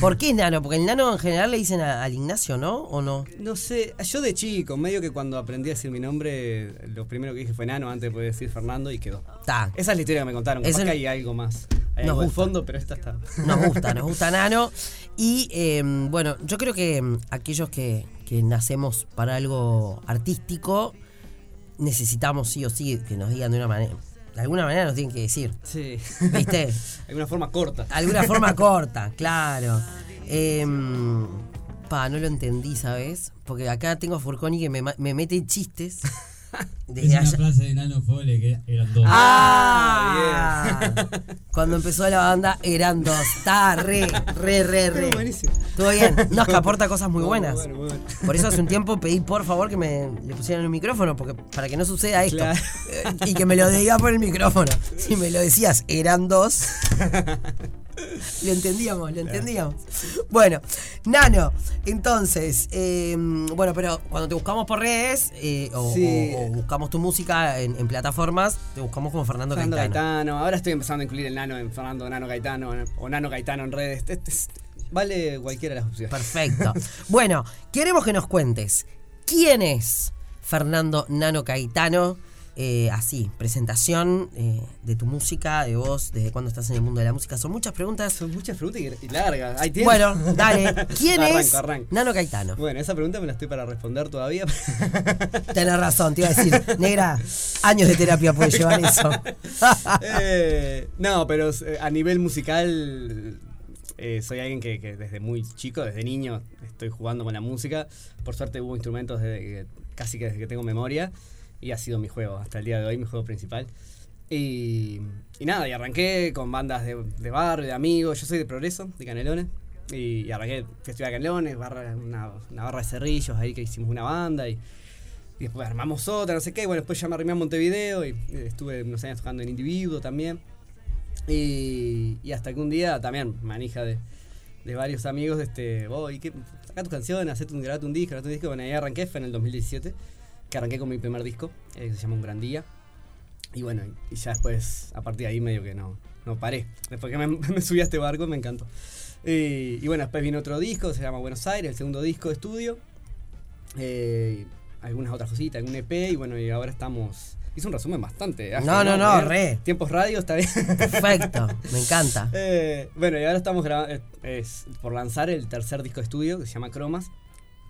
¿Por qué nano? Porque el nano en general le dicen a- al Ignacio, ¿no? ¿O no? No sé, yo de chico, medio que cuando aprendí a decir mi nombre, lo primero que dije fue Nano antes de decir Fernando y quedó. Está. Esa es la historia que me contaron. Es Capaz el- que hay algo más. Hay Nos algo de gusta. fondo, pero esta está. Nos gusta, nos gusta Nano. Y eh, bueno, yo creo que mm, aquellos que, que nacemos para algo artístico, necesitamos sí o sí que nos digan de una manera. De alguna manera nos tienen que decir. Sí. ¿Viste? Alguna forma corta. Alguna forma corta, claro. Em, pa, no lo entendí, ¿sabes? Porque acá tengo a Furconi que me, me mete chistes. Es Desde una allá. frase de Nano Fole que eran dos. Ah, cuando empezó la banda eran dos. Está re, re, re, re. Buenísimo. Todo bien. No, es que aporta cosas muy Muy buenas. bueno, muy bueno. Por eso hace un tiempo pedí por favor que me le pusieran el micrófono, porque para que no suceda esto. Claro. Eh, Y que me lo diga por el micrófono. Si me lo decías, eran dos. Lo entendíamos, lo entendíamos. Bueno, Nano, entonces, eh, bueno, pero cuando te buscamos por redes eh, o, Sí. o- o buscamos tu música en, en plataformas, te buscamos como Fernando, Fernando Caetano. Gaetano. Ahora estoy empezando a incluir el Nano en Fernando Nano Gaetano o Nano Gaetano en redes. Este- este es- vale cualquiera de las opciones. Perfecto. Bueno, queremos que nos cuentes quién es Fernando Nano Caetano. Eh, así, presentación eh, de tu música, de vos, desde cuándo estás en el mundo de la música. Son muchas preguntas. Son muchas preguntas y, largas. ¿Hay tiempo? Bueno, dale. ¿Quién Arranco, es arranco. Nano Caetano? Bueno, esa pregunta me la estoy para responder todavía. Tenés razón, te iba a decir, negra, años de terapia puede llevar eso. Eh, no, pero eh, a nivel musical eh, soy alguien que, que desde muy chico, desde niño, estoy jugando con la música. Por suerte hubo instrumentos desde que- casi que desde que tengo memoria y ha sido mi juego hasta el día de hoy, mi juego principal. Y, y nada, y arranqué con bandas de, de barrio, de amigos. Yo soy de Progreso, de Canelones. Y, y arranqué Festival de Canelones, barra, una, una barra de cerrillos ahí que hicimos una banda y, y después armamos otra, no sé qué. Bueno, después ya me arrimé a Montevideo y eh, estuve unos años tocando en individuo también. Y, y hasta que un día también, manija de, de varios amigos, este, vos, ¿y qué? Sacá tus canciones, hacete un, un disco, grabate un disco. Bueno, ahí arranqué, fue en el 2017, que arranqué con mi primer disco, eh, que se llama Un Gran Día. Y bueno, y ya después, a partir de ahí medio que no, no paré. Después que me, me subí a este barco, me encantó. Y, y bueno, después vino otro disco, se llama Buenos Aires, el segundo disco de estudio. Eh, algunas otras cositas, algún EP, y bueno, y ahora estamos... Hice un resumen bastante. No, no, no, re. Tiempos radio, está bien. Perfecto, me encanta. Eh, bueno, y ahora estamos graba- eh, es por lanzar el tercer disco de estudio que se llama Cromas,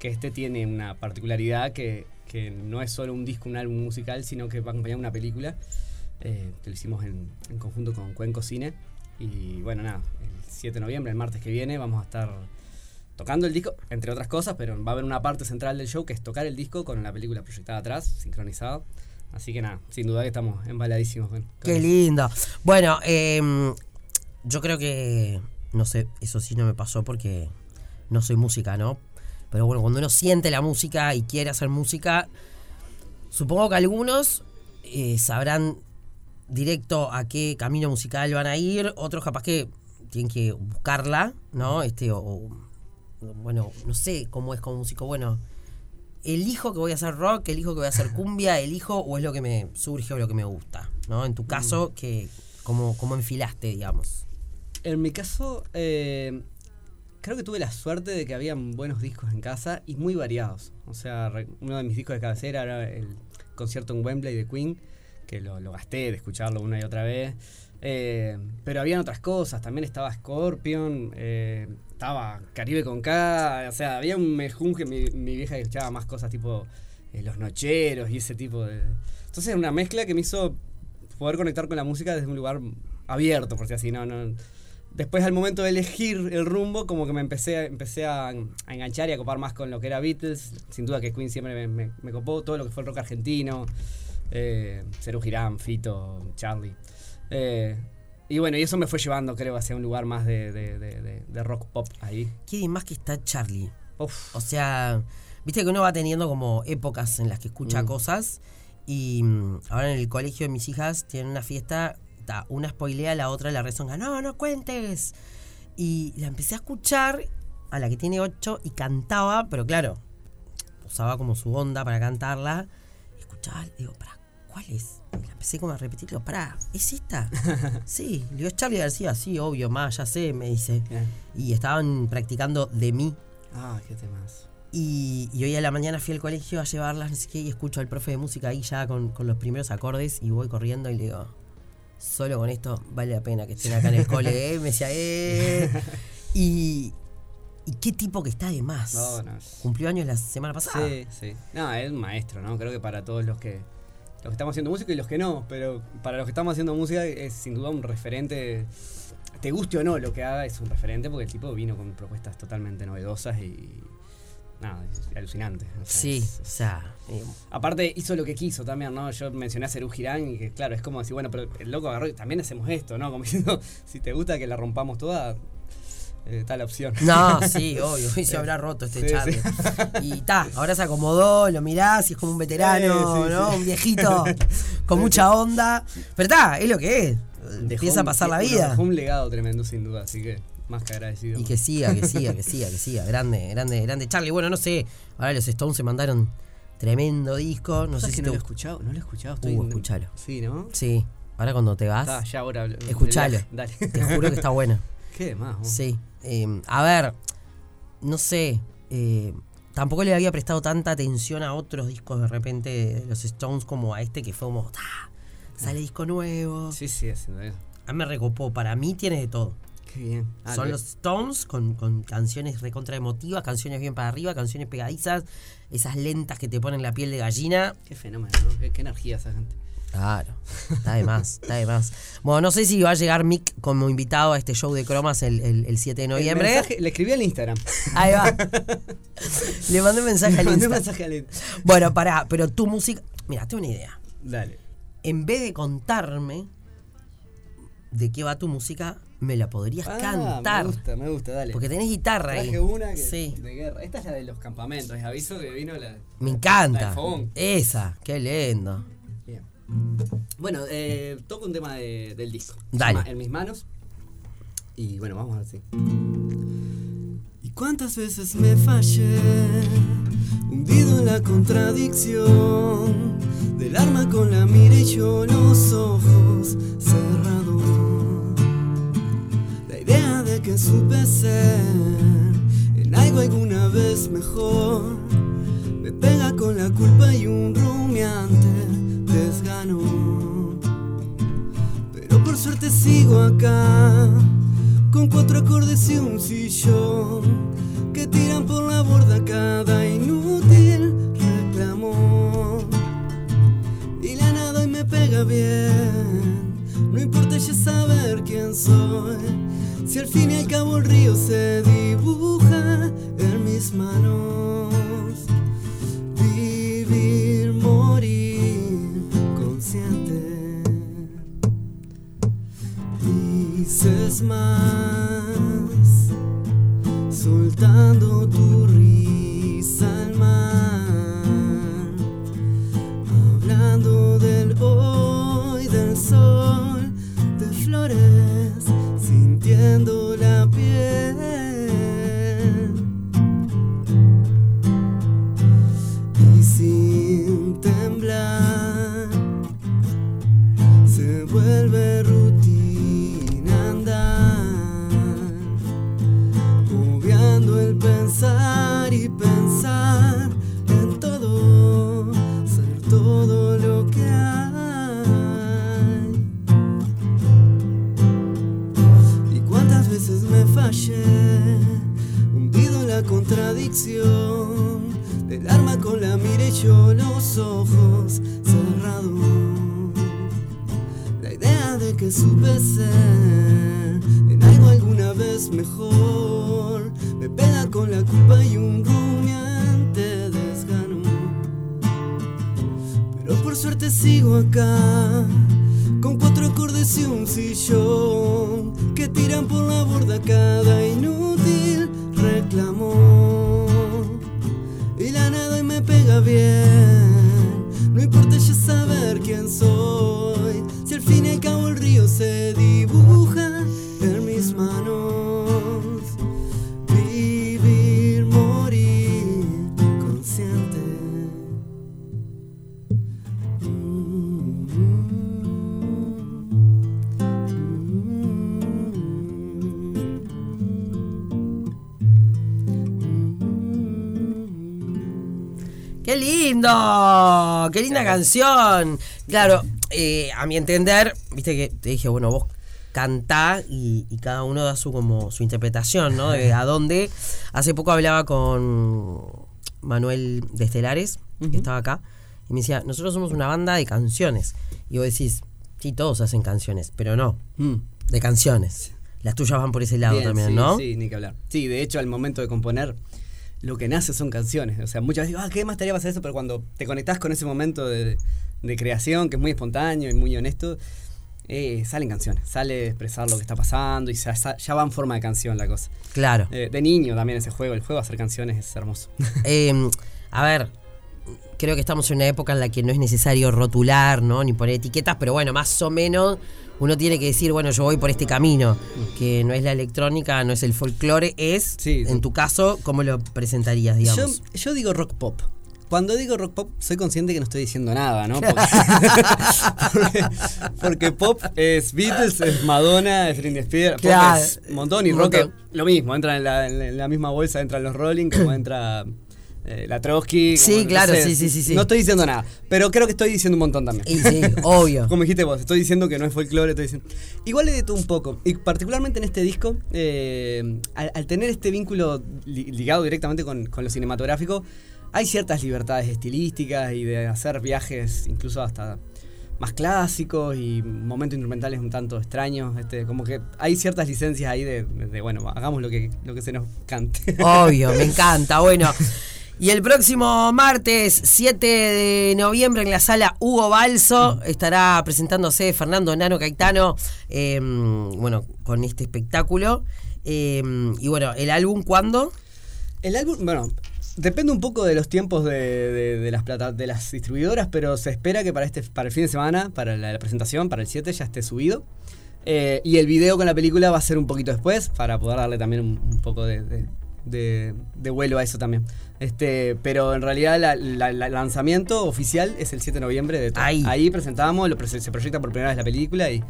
que este tiene una particularidad que, que no es solo un disco, un álbum musical, sino que va acompañado de una película, eh, que lo hicimos en, en conjunto con Cuenco Cine. Y bueno, nada, el 7 de noviembre, el martes que viene, vamos a estar tocando el disco, entre otras cosas, pero va a haber una parte central del show que es tocar el disco con la película proyectada atrás, sincronizado. Así que nada, sin duda que estamos embaladísimos. con- con Qué lindo. Bueno, em, yo creo que, no sé, eso sí no me pasó porque no soy música, ¿no? Pero bueno, cuando uno siente la música y quiere hacer música, supongo que algunos eh, sabrán directo a qué camino musical van a ir, otros capaz que tienen que buscarla, ¿no? Este, o, o, bueno, no sé cómo es como músico, bueno, elijo que voy a hacer rock, elijo que voy a hacer cumbia, elijo o es lo que me surge o lo que me gusta, ¿no? En tu caso, que como, como enfilaste, digamos. En mi caso, eh, creo que tuve la suerte de que habían buenos discos en casa y muy variados. O sea, uno de mis discos de cabecera era el concierto en Wembley de Queen, que lo, gasté de escucharlo una y otra vez. Eh, pero habían otras cosas, también estaba Scorpion, eh, estaba Caribe con K, o sea, había un mejunje, mi, vieja escuchaba más cosas tipo eh, Los Nocheros y ese tipo de... Entonces era una mezcla que me hizo poder conectar con la música desde un lugar abierto, por si así, no... Después al momento de elegir el rumbo, como que me empecé, a- empecé a, a enganchar y a copar más con lo que era Beatles. Sin duda que Queen siempre me, me- me copó, todo lo que fue el rock argentino, eh, Serú Girán, Fito, Charlie. Eh, y bueno, y eso me fue llevando, creo, hacia un lugar más de, de- de- de- de rock pop ahí. ¿Qué más que está Charlie? Uf, O sea, viste que uno va teniendo como épocas en las que escucha Mm. cosas y mm, ahora en el colegio de mis hijas tienen una fiesta, una spoilea, la otra la rezonga, no, no cuentes. Y la empecé a escuchar a la que tiene ocho y cantaba, pero claro, usaba como su onda para cantarla. Y escuchaba, digo, para, ¿cuál es? Y la empecé como a repetir, digo, pará, ¿es esta? sí, le digo, es Charlie García, sí, obvio, más, ya sé, me dice. Bien. Y estaban practicando de mí. Ah, qué temas. Y, y hoy a la mañana fui al colegio a llevarlas, no sé qué, y escucho al profe de música ahí ya con, con los primeros acordes y voy corriendo y le digo, solo con esto vale la pena que estén acá en el cole, ¿eh? Me decía, ¡eh! Y, y qué tipo que está de más. No, no. Cumplió años la semana pasada. Sí, sí. No, es un maestro, ¿no? Creo que para todos los que los que estamos haciendo música y los que no, pero para los que estamos haciendo música es sin duda un referente. Te guste o no lo que haga, es un referente porque el tipo vino con propuestas totalmente novedosas y. Nada, es alucinante. O sea, Sí, es- o sea, eh, Aparte hizo lo que quiso también, ¿no? Yo mencioné a Cerú Girán y que claro, es como decir, bueno, pero el loco agarró y también hacemos esto, ¿no? Como diciendo, si te gusta que la rompamos toda, eh, está la opción. no, sí, obvio, hoy se habrá roto este Sí. Y ta, ahora se acomodó, lo mirás y es como un veterano, Sí, ¿no? Un viejito con mucha onda. Pero está, es lo que es. Dejó Empieza a un- pasar la vida. Dejó un legado tremendo, sin duda, así que más que agradecido. Y que siga, que siga, que siga, que siga. Grande, grande, grande. Charlie, bueno, no sé. Ahora los Stones se mandaron tremendo disco. No sé ¿Sabes si no te lo he escuchado? No lo he escuchado. Uh, Estoy en- escuchalo. Sí, ¿no? Sí, ahora cuando te vas, Está, ya ahora. Escuchalo. Dale. te juro que está buena. ¿Qué más? vos? Sí. Eh, a ver, no sé. eh, tampoco le había prestado tanta atención a otros discos de repente de los Stones como a este que fue como. "Ta, Sale disco nuevo. Sí, sí, haciendo eso. A mí me recopó. Para mí tiene de todo. Qué bien. Ah, Son lo- los Stones con, con canciones recontra emotivas, canciones bien para arriba, canciones pegadizas, esas lentas que te ponen la piel de gallina. Qué fenómeno, ¿no? Qué, qué energía esa gente. Claro, está de más, está de más. Bueno, no sé si va a llegar Mick como invitado a este show de cromas el, el- el 7 de noviembre. mensaje- le escribí al Instagram. Ahí va. Le mandé un mensaje Le al mandé un Insta. mensaje al Instagram. Bueno, pará, pero tu música. Mira, tengo una idea. Dale. En vez de contarme de qué va tu música, me la podrías Ah, cantar. Me gusta, me gusta, dale. Porque tenés guitarra ahí. Traje una que Sí. de guerra. Esta es la de los campamentos. Les aviso que vino la. Me encanta. Esa, qué lindo. Bien. Bueno, eh, toco un tema de- del disco. Dale. En mis manos. Y bueno, vamos a ver si. ¿Y cuántas veces me fallé? Hundido en la contradicción del arma con la mira y yo los me pega con la culpa y un rumiante desgano. Pero por suerte sigo acá, con cuatro acordes y un sillón que tiran por la borda cada inútil reclamo. Y la nada y me pega bien, no importa ya saber quién soy. Si al fin y al cabo el río se tu risa al mar. Hablando del hoy, del sol, de flores, sintiendo que supe ser en algo alguna vez mejor me pega con la culpa y un rumiante desgano. Pero por suerte sigo acá, con cuatro acordes y un sillón que tiran por la borda cada inútil reclamo. Y la nada y me pega bien, ¡Qué lindo! ¡Qué linda canción! Claro, eh, a mi entender, viste que te dije, bueno, vos cantá y, y cada uno da su como su interpretación, ¿no? De a dónde. Hace poco hablaba con Manuel de Estelares, que estaba acá, y me decía, nosotros somos una banda de canciones. Y vos decís, sí, todos hacen canciones, pero no, Mm. de canciones. Las tuyas van por ese lado Bien, también, sí, ¿no? Sí, ni que hablar. Sí, de hecho, al momento de componer, lo que nace son canciones. O sea, muchas veces digo, ah, ¿qué más estaría hacer eso? Pero cuando te conectás con ese momento de, de creación, que es muy espontáneo y muy honesto, eh, salen canciones. Sale expresar lo que está pasando y ya, ya va en forma de canción la cosa. Claro. Eh, de niño también ese juego, el juego de hacer canciones es hermoso. Eh, a ver, creo que estamos en una época en la que no es necesario rotular, ¿no? Ni poner etiquetas, pero bueno, más o menos uno tiene que decir, bueno, yo voy por este camino, que no es la electrónica, no es el folclore, es, Sí, en tu caso, ¿cómo lo presentarías, digamos? yo digo rock pop. Cuando digo rock pop, soy consciente que no estoy diciendo nada, ¿no? Porque, porque, porque pop es Beatles, es Madonna, es Britney Spears, pop es un montón y rock lo mismo, entra en la, en la misma bolsa, entran los Rolling, como entra eh, la Trotsky. Sí, como, no claro, sé, sí, sí, sí, sí. No estoy diciendo nada, pero creo que estoy diciendo un montón también. Y sí, obvio. Como dijiste vos, estoy diciendo que no es folclore, estoy diciendo. Igual de todo un poco. Y particularmente en este disco, eh, al, al tener este vínculo li- ligado directamente con, con lo cinematográfico, hay ciertas libertades estilísticas y de hacer viajes incluso hasta más clásicos y momentos instrumentales un tanto extraños. Este, como que hay ciertas licencias ahí de, de- de, bueno, hagamos lo que, lo que se nos cante. Obvio, me encanta. Bueno, y el próximo martes 7 de noviembre en la sala Hugo Balso estará presentándose Fernando Nano Caetano, eh, bueno, con este espectáculo. Eh, y bueno, ¿el álbum cuándo? El álbum, bueno, depende un poco de los tiempos de, las plata, de las distribuidoras, pero se espera que para este para el fin de semana, para la, presentación, para el 7, ya esté subido. Eh, y el video con la película va a ser un poquito después, para poder darle también un, poco de- de- de vuelo a eso también. Este, pero en realidad la- la- la- el lanzamiento oficial es el 7 de noviembre de todo. Ahí. presentamos, lo se proyecta por primera vez la película y,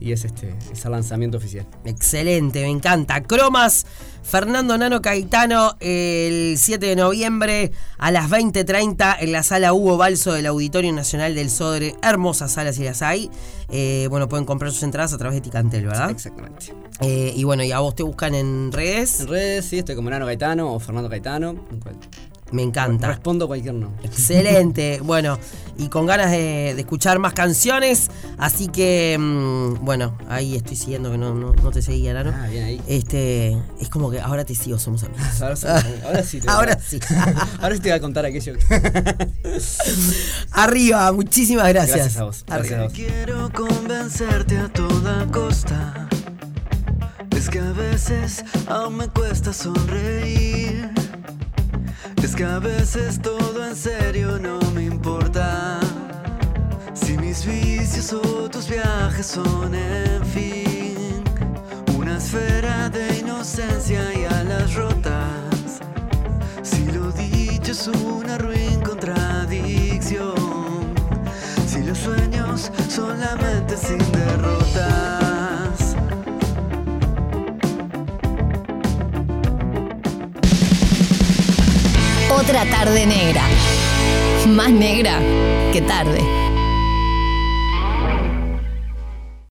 y es este es el lanzamiento oficial. Excelente, me encanta. Cromas, Fernando Nano Caetano, el 7 de noviembre a las 20.30 en la sala Hugo Balso del Auditorio Nacional del Sodre. Hermosas salas y las hay. Eh, bueno, pueden comprar sus entradas a través de Ticantel, ¿verdad? Exactamente. Eh, y bueno, y a vos te buscan en redes. En redes, sí, estoy como Nano Gaetano o Fernando Gaetano. en cual- Me encanta. Respondo cualquier nombre. Excelente. Bueno, y con ganas de, de escuchar más canciones. Así que, mm, bueno, ahí estoy siguiendo que no, no, no te seguía, Nano. Ah, bien ahí. Este, es como que ahora te sigo, somos amigos. Ahora sí, ahora sí. te a- Ahora sí. ahora sí te voy a contar aquello. que- Arriba, muchísimas gracias. Gracias a vos. Gracias Arriba. a vos. Quiero convencerte a toda costa. Es que a veces aún me cuesta sonreír. Es que a veces todo en serio no me importa. Si mis vicios o tus viajes son, en fin, una esfera de inocencia tarde negra. Más negra que tarde.